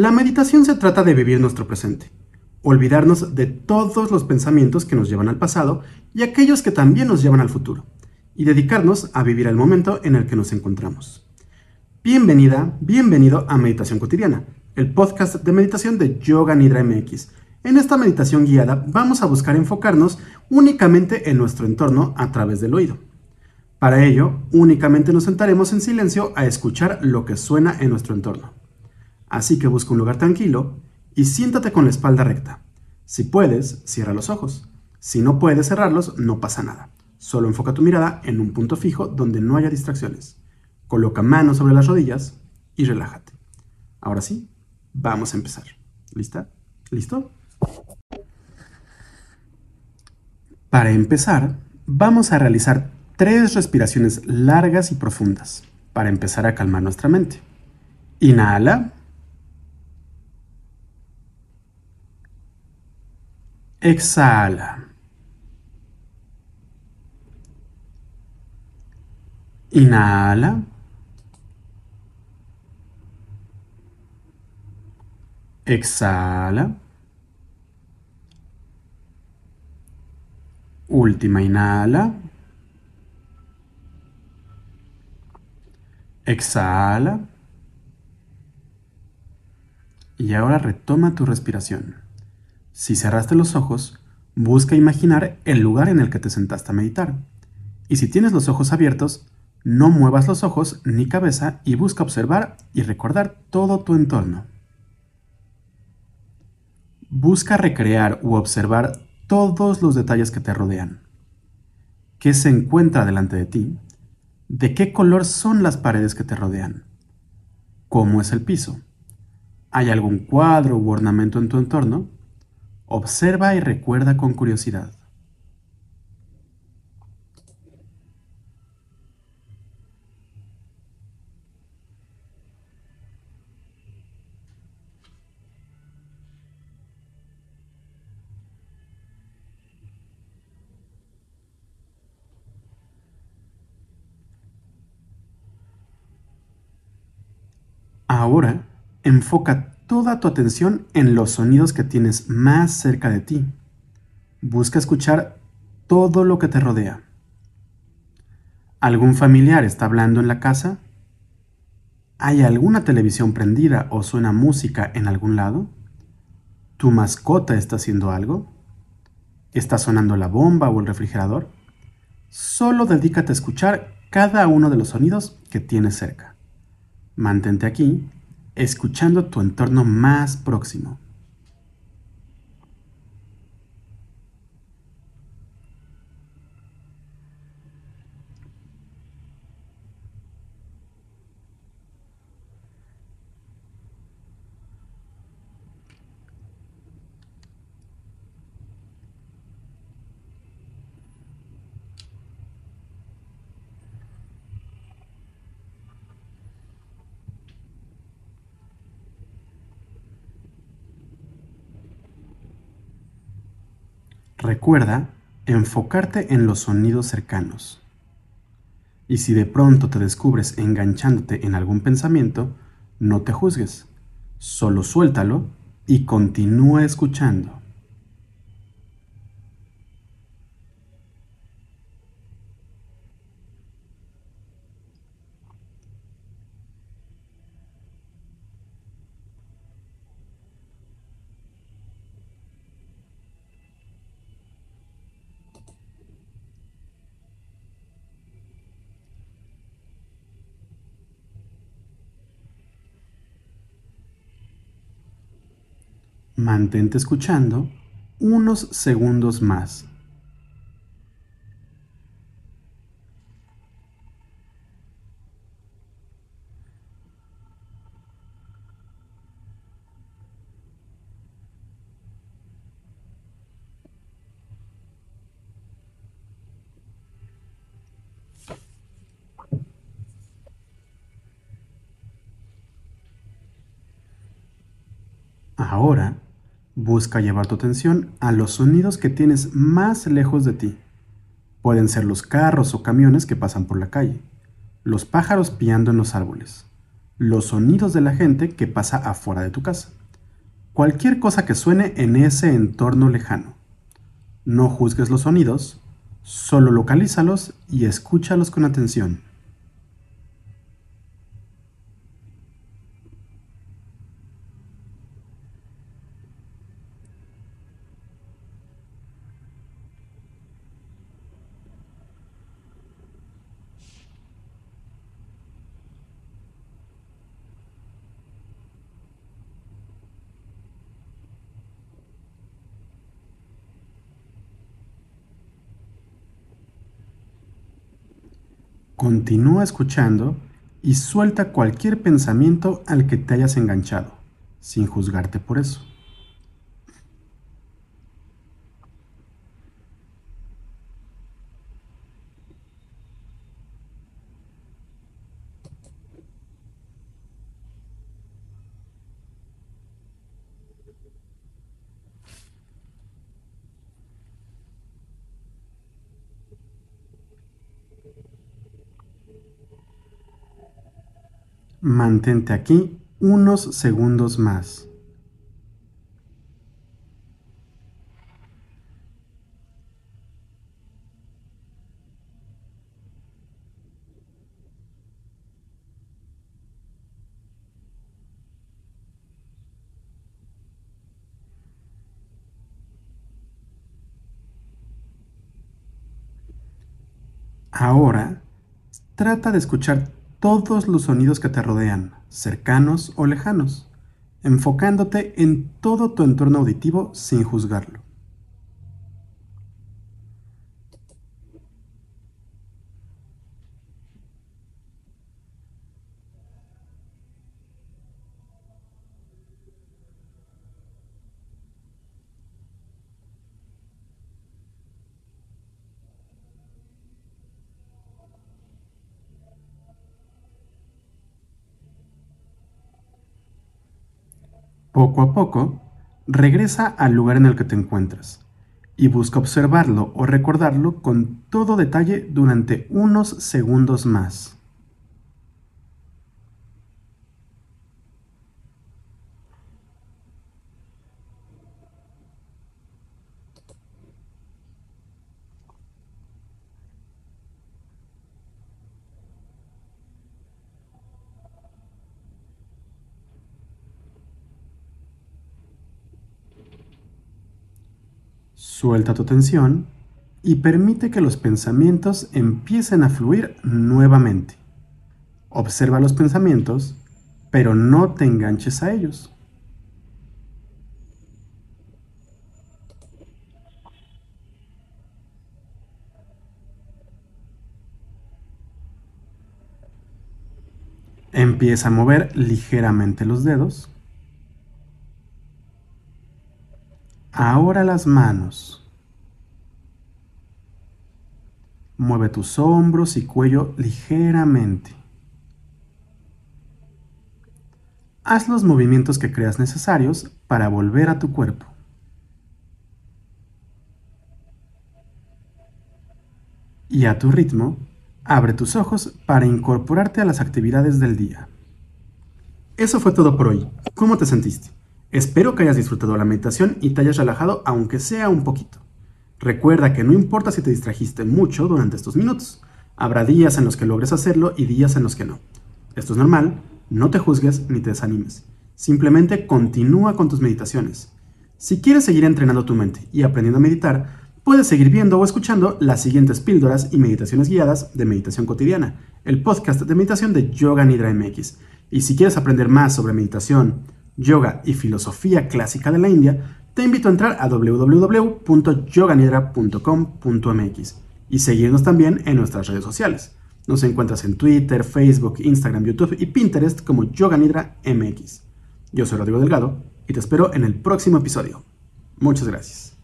La meditación se trata de vivir nuestro presente, olvidarnos de todos los pensamientos que nos llevan al pasado y aquellos que también nos llevan al futuro, y dedicarnos a vivir el momento en el que nos encontramos. Bienvenida, bienvenido a Meditación Cotidiana, el podcast de meditación de Yoga Nidra MX. En esta meditación guiada vamos a buscar enfocarnos únicamente en nuestro entorno a través del oído. Para ello, únicamente nos sentaremos en silencio a escuchar lo que suena en nuestro entorno. Así que busca un lugar tranquilo y siéntate con la espalda recta. Si puedes, cierra los ojos. Si no puedes cerrarlos, no pasa nada. Solo enfoca tu mirada en un punto fijo donde no haya distracciones. Coloca manos sobre las rodillas y relájate. Ahora sí, vamos a empezar. ¿Lista? ¿Listo? Para empezar, vamos a realizar tres respiraciones largas y profundas para empezar a calmar nuestra mente. Inhala. Exhala. Inhala. Exhala. Última inhala. Exhala. Y ahora retoma tu respiración. Si cerraste los ojos, busca imaginar el lugar en el que te sentaste a meditar. Y si tienes los ojos abiertos, no muevas los ojos ni cabeza y busca observar y recordar todo tu entorno. Busca recrear u observar todos los detalles que te rodean. ¿Qué se encuentra delante de ti? ¿De qué color son las paredes que te rodean? ¿Cómo es el piso? ¿Hay algún cuadro u ornamento en tu entorno? Observa y recuerda con curiosidad. Ahora, enfoca toda tu atención en los sonidos que tienes más cerca de ti. Busca escuchar todo lo que te rodea. ¿Algún familiar está hablando en la casa? ¿Hay alguna televisión prendida o suena música en algún lado? ¿Tu mascota está haciendo algo? ¿Está sonando la bomba o el refrigerador? Solo dedícate a escuchar cada uno de los sonidos que tienes cerca. Mantente aquí escuchando tu entorno más próximo. Recuerda enfocarte en los sonidos cercanos. Y si de pronto te descubres enganchándote en algún pensamiento, no te juzgues, solo suéltalo y continúa escuchando. Mantente escuchando unos segundos más. Ahora Busca llevar tu atención a los sonidos que tienes más lejos de ti. Pueden ser los carros o camiones que pasan por la calle, los pájaros piando en los árboles, los sonidos de la gente que pasa afuera de tu casa. Cualquier cosa que suene en ese entorno lejano. No juzgues los sonidos, solo localízalos y escúchalos con atención. Continúa escuchando y suelta cualquier pensamiento al que te hayas enganchado, sin juzgarte por eso. Mantente aquí unos segundos más. Ahora, trata de escuchar todos los sonidos que te rodean, cercanos o lejanos, enfocándote en todo tu entorno auditivo sin juzgarlo. Poco a poco, regresa al lugar en el que te encuentras y busca observarlo o recordarlo con todo detalle durante unos segundos más. Suelta tu tensión y permite que los pensamientos empiecen a fluir nuevamente. Observa los pensamientos, pero no te enganches a ellos. Empieza a mover ligeramente los dedos Ahora las manos. Mueve tus hombros y cuello ligeramente. Haz los movimientos que creas necesarios para volver a tu cuerpo. Y a tu ritmo, abre tus ojos para incorporarte a las actividades del día. Eso fue todo por hoy. ¿Cómo te sentiste? Espero que hayas disfrutado la meditación y te hayas relajado aunque sea un poquito. Recuerda que no importa si te distrajiste mucho durante estos minutos. Habrá días en los que logres hacerlo y días en los que no. Esto es normal, no te juzgues ni te desanimes. Simplemente continúa con tus meditaciones. Si quieres seguir entrenando tu mente y aprendiendo a meditar, puedes seguir viendo o escuchando las siguientes píldoras y meditaciones guiadas de meditación cotidiana, el podcast de meditación de Yoga Nidra MX. Y si quieres aprender más sobre meditación, yoga y filosofía clásica de la India, te invito a entrar a www.yoganidra.com.mx y seguirnos también en nuestras redes sociales. Nos encuentras en Twitter, Facebook, Instagram, YouTube y Pinterest como Yoganidra MX. Yo soy Rodrigo Delgado y te espero en el próximo episodio. Muchas gracias.